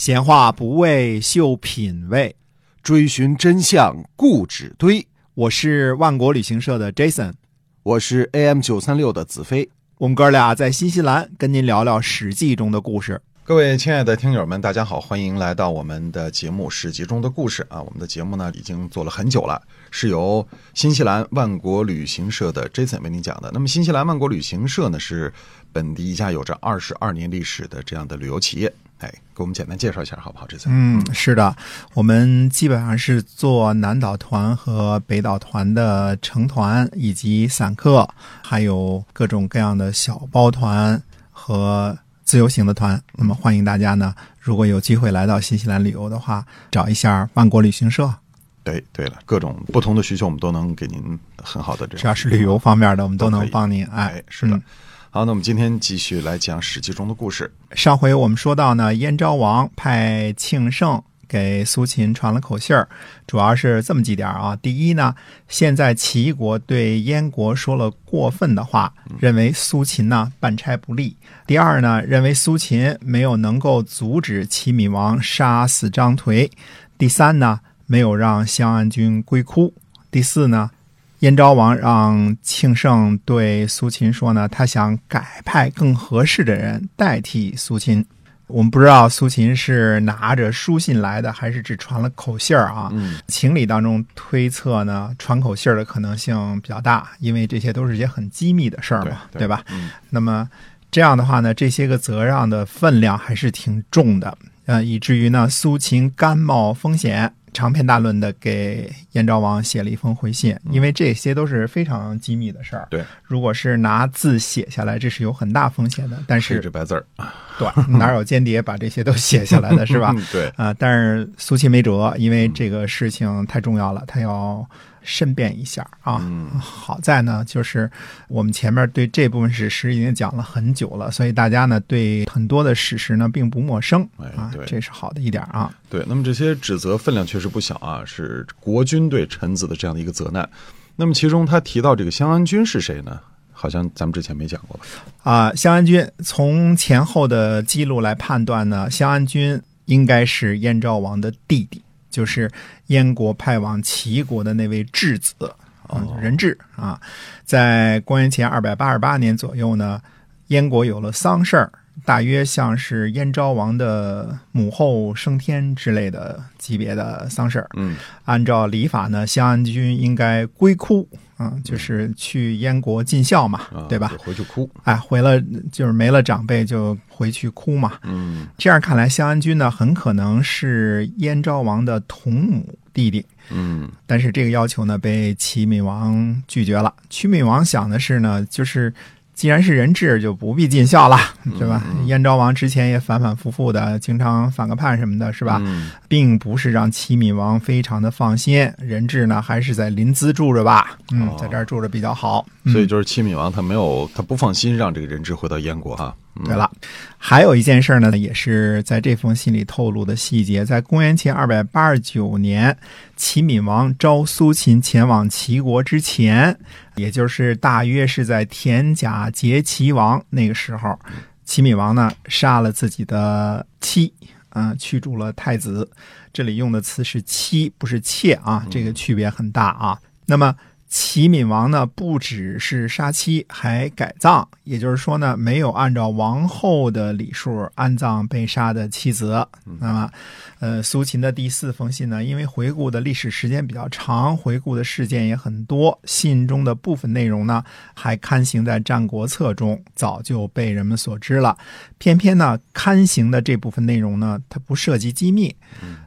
闲话不为秀品味，追寻真相固执堆。我是万国旅行社的 Jason，我是 AM 九三六的子飞。我们哥俩在新西兰跟您聊聊《史记》中的故事。各位亲爱的听友们，大家好，欢迎来到我们的节目《史记》中的故事啊！我们的节目呢已经做了很久了，是由新西兰万国旅行社的 Jason 为您讲的。那么，新西兰万国旅行社呢是本地一家有着二十二年历史的这样的旅游企业。哎，给我们简单介绍一下好不好？Jason？嗯，是的，我们基本上是做南岛团和北岛团的成团以及散客，还有各种各样的小包团和。自由行的团，那么欢迎大家呢。如果有机会来到新西兰旅游的话，找一下万国旅行社。对，对了，各种不同的需求，我们都能给您很好的这。只要是旅游方面的，我们都能帮您。哎，是的。好，那我们今天继续来讲《史记》中的故事。上回我们说到呢，燕昭王派庆盛。给苏秦传了口信儿，主要是这么几点啊。第一呢，现在齐国对燕国说了过分的话，认为苏秦呢办差不力；第二呢，认为苏秦没有能够阻止齐闵王杀死张颓；第三呢，没有让襄安君归哭；第四呢，燕昭王让庆盛对苏秦说呢，他想改派更合适的人代替苏秦。我们不知道苏秦是拿着书信来的，还是只传了口信儿啊？情理当中推测呢，传口信儿的可能性比较大，因为这些都是一些很机密的事儿嘛，对吧？那么这样的话呢，这些个责让的分量还是挺重的，呃，以至于呢，苏秦甘冒风险。长篇大论的给燕昭王写了一封回信，因为这些都是非常机密的事儿。对，如果是拿字写下来，这是有很大风险的。但是这白字儿，对，哪有间谍把这些都写下来的是吧？对啊，但是苏秦没辙，因为这个事情太重要了，他要。申辩一下啊！好在呢，就是我们前面对这部分史实已经讲了很久了，所以大家呢对很多的史实呢并不陌生啊，这是好的一点啊。对，那么这些指责分量确实不小啊，是国君对臣子的这样的一个责难。那么其中他提到这个襄安君是谁呢？好像咱们之前没讲过吧？啊，襄安君从前后的记录来判断呢，襄安君应该是燕昭王的弟弟。就是燕国派往齐国的那位质子啊，人质啊，在公元前二百八十八年左右呢，燕国有了丧事儿，大约像是燕昭王的母后升天之类的级别的丧事儿。嗯，按照礼法呢，襄安君应该归哭。嗯，就是去燕国尽孝嘛，对吧？回去哭，哎，回了就是没了长辈就回去哭嘛。嗯，这样看来，襄安君呢很可能是燕昭王的同母弟弟。嗯，但是这个要求呢被齐闵王拒绝了。齐闵王想的是呢，就是。既然是人质，就不必尽孝了，对吧？燕昭王之前也反反复复的，经常反个叛什么的，是吧？并不是让齐闵王非常的放心，人质呢还是在临淄住着吧？嗯，在这儿住着比较好。所以就是齐闵王他没有，他不放心让这个人质回到燕国哈。对了，还有一件事呢，也是在这封信里透露的细节。在公元前二百八十九年，齐闵王召苏秦前往齐国之前，也就是大约是在田甲劫齐王那个时候，齐闵王呢杀了自己的妻，啊，驱逐了太子。这里用的词是妻，不是妾啊，这个区别很大啊。那么。齐闵王呢，不只是杀妻，还改葬，也就是说呢，没有按照王后的礼数安葬被杀的妻子。那么，呃，苏秦的第四封信呢，因为回顾的历史时间比较长，回顾的事件也很多，信中的部分内容呢，还刊行在《战国策》中，早就被人们所知了。偏偏呢，刊行的这部分内容呢，它不涉及机密，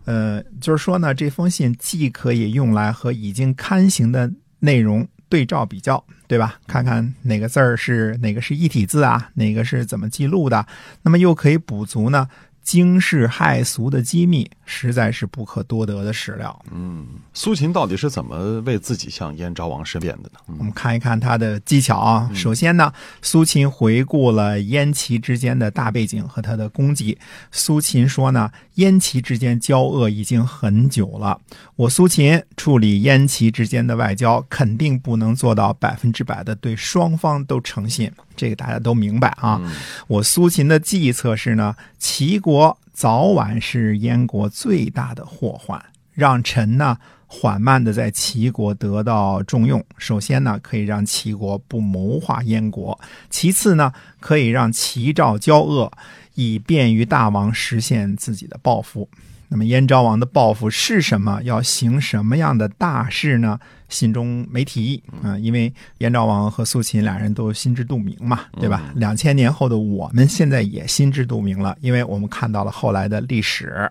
呃，就是说呢，这封信既可以用来和已经刊行的。内容对照比较，对吧？看看哪个字儿是哪个是一体字啊？哪个是怎么记录的？那么又可以补足呢？惊世骇俗的机密，实在是不可多得的史料。嗯，苏秦到底是怎么为自己向燕昭王申辩的呢？我们看一看他的技巧啊。首先呢，苏秦回顾了燕齐之间的大背景和他的功绩。苏秦说呢，燕齐之间交恶已经很久了。我苏秦处理燕齐之间的外交，肯定不能做到百分之百的对双方都诚信。这个大家都明白啊。我苏秦的计策是呢，齐国早晚是燕国最大的祸患，让臣呢缓慢的在齐国得到重用。首先呢，可以让齐国不谋划燕国；其次呢，可以让齐赵交恶，以便于大王实现自己的抱负。那么燕昭王的抱负是什么？要行什么样的大事呢？信中没提啊，因为燕昭王和苏秦俩人都心知肚明嘛，对吧？两千年后的我们现在也心知肚明了，因为我们看到了后来的历史。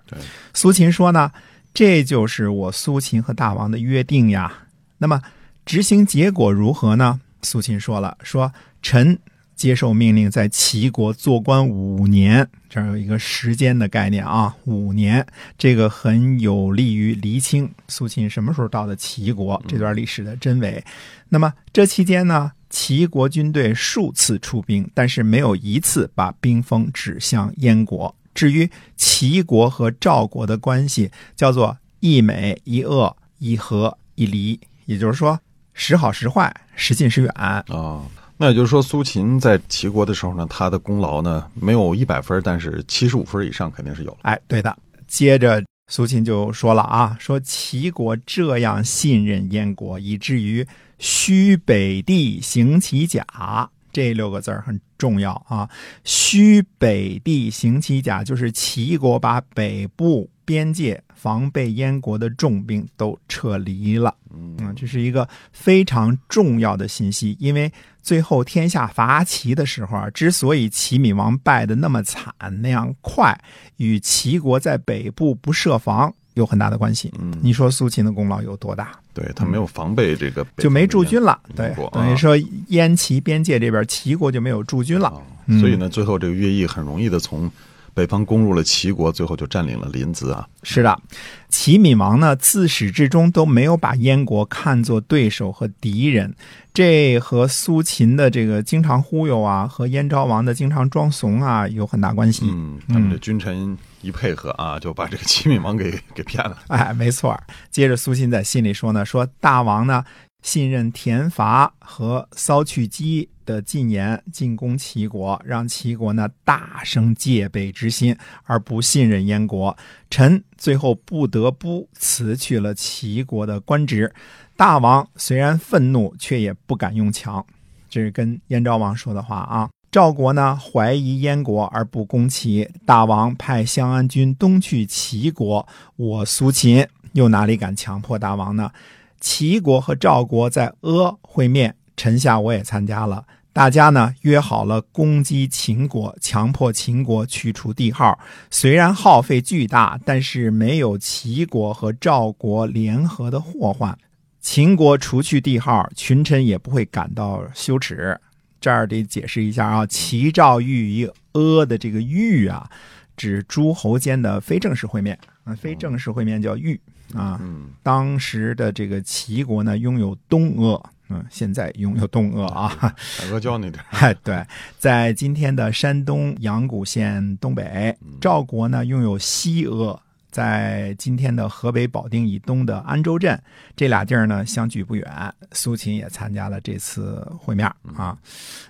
苏秦说呢，这就是我苏秦和大王的约定呀。那么执行结果如何呢？苏秦说了，说臣。接受命令，在齐国做官五年，这儿有一个时间的概念啊，五年，这个很有利于厘清苏秦什么时候到的齐国这段历史的真伪。那么这期间呢，齐国军队数次出兵，但是没有一次把兵锋指向燕国。至于齐国和赵国的关系，叫做一美一恶一和一离，也就是说时好时坏，时近时远啊。那也就是说，苏秦在齐国的时候呢，他的功劳呢没有一百分，但是七十五分以上肯定是有了。哎，对的。接着苏秦就说了啊，说齐国这样信任燕国，以至于虚北地行其甲，这六个字很重要啊。虚北地行其甲，就是齐国把北部边界防备燕国的重兵都撤离了。嗯，这是一个非常重要的信息，因为。最后天下伐齐的时候啊，之所以齐闵王败得那么惨那样快，与齐国在北部不设防有很大的关系。嗯，你说苏秦的功劳有多大？对他没有防备这个，就没驻军了。对，等于说燕齐边界这边齐国就没有驻军了。所以呢，最后这个乐毅很容易的从。北方攻入了齐国，最后就占领了临淄啊！是的，齐闵王呢自始至终都没有把燕国看作对手和敌人，这和苏秦的这个经常忽悠啊，和燕昭王的经常装怂啊有很大关系。嗯，他们这君臣一配合啊，就把这个齐闵王给 给骗了。哎，没错。接着苏秦在信里说呢，说大王呢。信任田伐和骚去姬的进言进攻齐国，让齐国呢大生戒备之心，而不信任燕国。臣最后不得不辞去了齐国的官职。大王虽然愤怒，却也不敢用强。这是跟燕昭王说的话啊。赵国呢怀疑燕国而不攻齐，大王派襄安军东去齐国，我苏秦又哪里敢强迫大王呢？齐国和赵国在阿会面，臣下我也参加了。大家呢约好了攻击秦国，强迫秦国去除帝号。虽然耗费巨大，但是没有齐国和赵国联合的祸患。秦国除去帝号，群臣也不会感到羞耻。这儿得解释一下啊，齐赵豫于阿的这个豫啊，指诸侯间的非正式会面啊，非正式会面叫豫。啊，当时的这个齐国呢，拥有东阿，嗯，现在拥有东阿啊，阿胶那点 哎，对，在今天的山东阳谷县东北。赵国呢，拥有西阿，在今天的河北保定以东的安州镇，这俩地儿呢，相距不远。苏秦也参加了这次会面啊。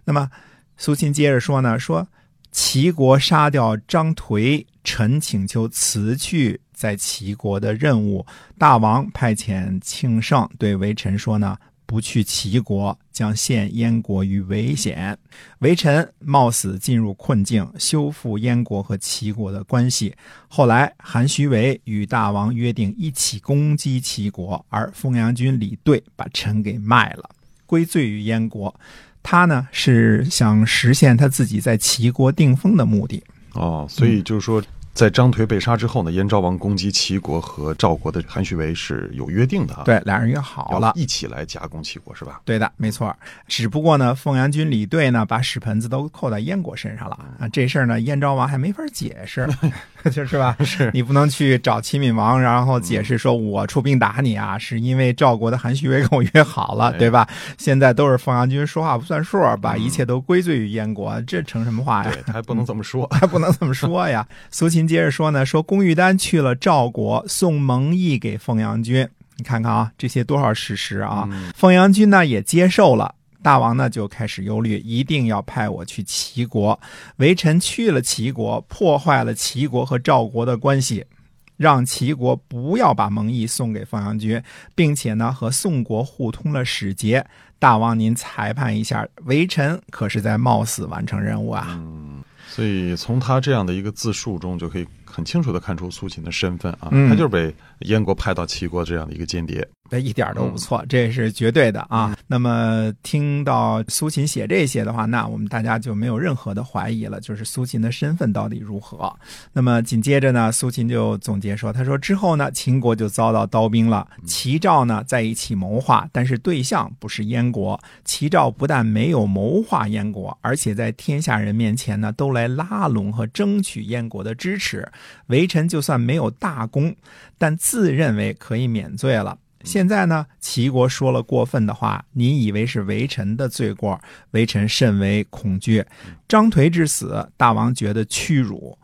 那么，苏秦接着说呢，说齐国杀掉张颓，臣请求辞去。在齐国的任务，大王派遣庆盛对微臣说呢：“不去齐国，将陷燕国于危险。”微臣冒死进入困境，修复燕国和齐国的关系。后来，韩徐为与大王约定一起攻击齐国，而丰阳君李队把臣给卖了，归罪于燕国。他呢是想实现他自己在齐国定封的目的。哦，所以就是说。在张颓被杀之后呢，燕昭王攻击齐国和赵国的韩徐为是有约定的啊。对，俩人约好了，一起来夹攻齐国，是吧？对的，没错。只不过呢，凤阳军李队呢，把屎盆子都扣在燕国身上了啊。这事儿呢，燕昭王还没法解释，就是吧？是你不能去找齐闵王，然后解释说我出兵打你啊，是因为赵国的韩徐为跟我约好了，对吧？现在都是凤阳君说话不算数，把一切都归罪于燕国，这成什么话呀？对，还不能这么说，还不能这么说呀。苏秦。接着说呢，说龚玉丹去了赵国，送蒙毅给凤阳君。你看看啊，这些多少事实啊！凤阳君呢也接受了，大王呢就开始忧虑，一定要派我去齐国。微臣去了齐国，破坏了齐国和赵国的关系。让齐国不要把蒙毅送给凤阳君，并且呢和宋国互通了使节。大王您裁判一下，微臣可是在冒死完成任务啊！嗯，所以从他这样的一个自述中，就可以很清楚的看出苏秦的身份啊，嗯他就是被燕国派到齐国这样的一个间谍。这一点都不错，这是绝对的啊。那么听到苏秦写这些的话，那我们大家就没有任何的怀疑了，就是苏秦的身份到底如何。那么紧接着呢，苏秦就总结说：“他说之后呢，秦国就遭到刀兵了，齐赵呢在一起谋划，但是对象不是燕国。齐赵不但没有谋划燕国，而且在天下人面前呢，都来拉拢和争取燕国的支持。微臣就算没有大功，但自认为可以免罪了。”现在呢，齐国说了过分的话，你以为是微臣的罪过，微臣甚为恐惧。张颓之死，大王觉得屈辱；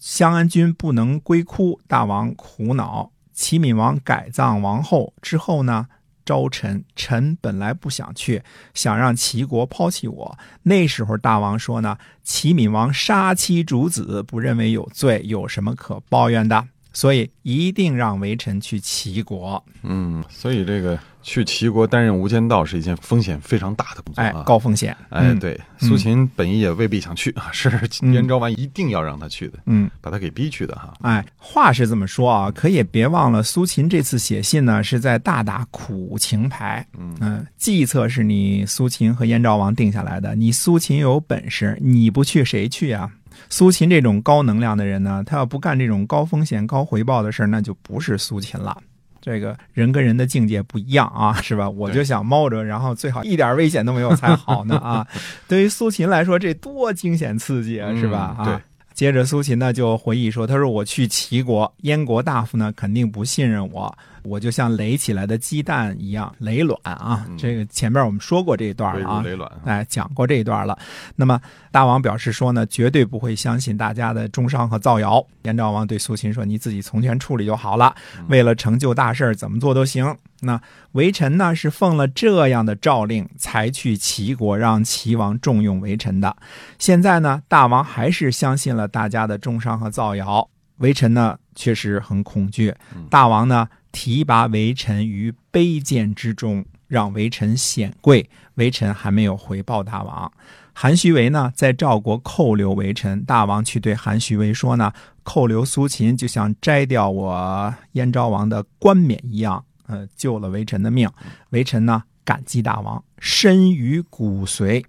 襄安君不能归哭，大王苦恼。齐闵王改葬王后之后呢，招臣，臣本来不想去，想让齐国抛弃我。那时候大王说呢，齐闵王杀妻逐子，不认为有罪，有什么可抱怨的？所以一定让微臣去齐国。嗯，所以这个去齐国担任无间道是一件风险非常大的工作哎啊，。高风险。哎，嗯，对，苏秦本意也未必想去啊，是燕昭王一定要让他去的，嗯。把他给逼去的哈。哎，话是这么说啊，可也别忘了，苏秦这次写信呢，是在大打苦情牌。嗯计策是你苏秦和燕昭王定下来的，你苏秦有本事，你不去谁去啊？苏秦这种高能量的人呢，他要不干这种高风险高回报的事儿，那就不是苏秦了。这个人跟人的境界不一样啊，是吧？我就想猫着，然后最好一点危险都没有才好呢啊！对于苏秦来说，这多惊险刺激啊，是吧？啊。接着苏秦呢就回忆说：“他说我去齐国，燕国大夫呢肯定不信任我，我就像垒起来的鸡蛋一样垒卵啊。嗯这个前面我们说过这一段了啊，垒卵啊。哎，讲过这一段了。那么大王表示说呢，绝对不会相信大家的中伤和造谣。燕昭王对苏秦说：“你自己从权处理就好了，为了成就大事，怎么做都行。”那微臣呢是奉了这样的诏令，才去齐国让齐王重用微臣的。现在呢，大王还是相信了大家的中伤和造谣，微臣呢确实很恐惧。大王呢提拔微臣于卑贱之中，让微臣显贵，微臣还没有回报大王。韩徐为呢，在赵国扣留微臣，大王去对韩徐为说呢，扣留苏秦就像摘掉我燕昭王的冠冕一样，呃，救了微臣的命。微臣呢，感激大王，深于骨髓。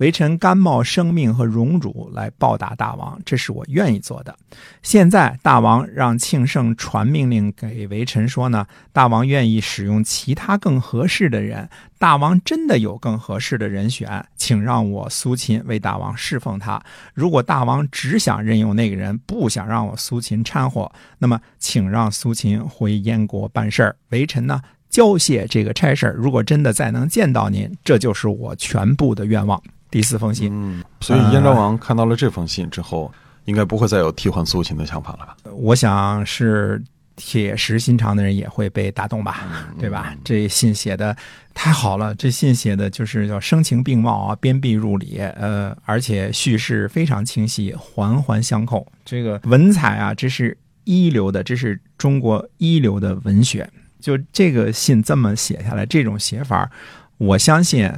微臣甘冒生命和荣辱来报答大王，这是我愿意做的。现在大王让庆圣传命令给微臣说呢，大王愿意使用其他更合适的人。大王真的有更合适的人选，请让我苏秦为大王侍奉他。如果大王只想任用那个人，不想让我苏秦掺和，那么请让苏秦回燕国办事儿。微臣呢，交卸这个差事儿。如果真的再能见到您，这就是我全部的愿望。第四封信，嗯，所以燕昭王看到了这封信之后，应该不会再有替换苏秦的想法了吧？我想是铁石心肠的人也会被打动吧，对吧？这信写的太好了，这信写的就是叫声情并茂啊，鞭辟入里，呃，而且叙事非常清晰，环环相扣。这个文采啊，这是一流的，这是中国一流的文学。就这个信这么写下来，这种写法，我相信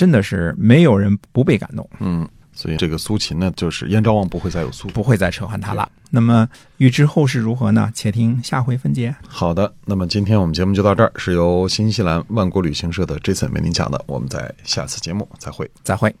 真的是没有人不被感动。嗯，所以这个苏秦呢，就是燕昭王不会再有苏。不会再撤换他了。那么预知后事如何呢？且听下回分解。好的，那么今天我们节目就到这儿，是由新西兰万国旅行社的 Jason 为您讲的，我们在下次节目再会。再会。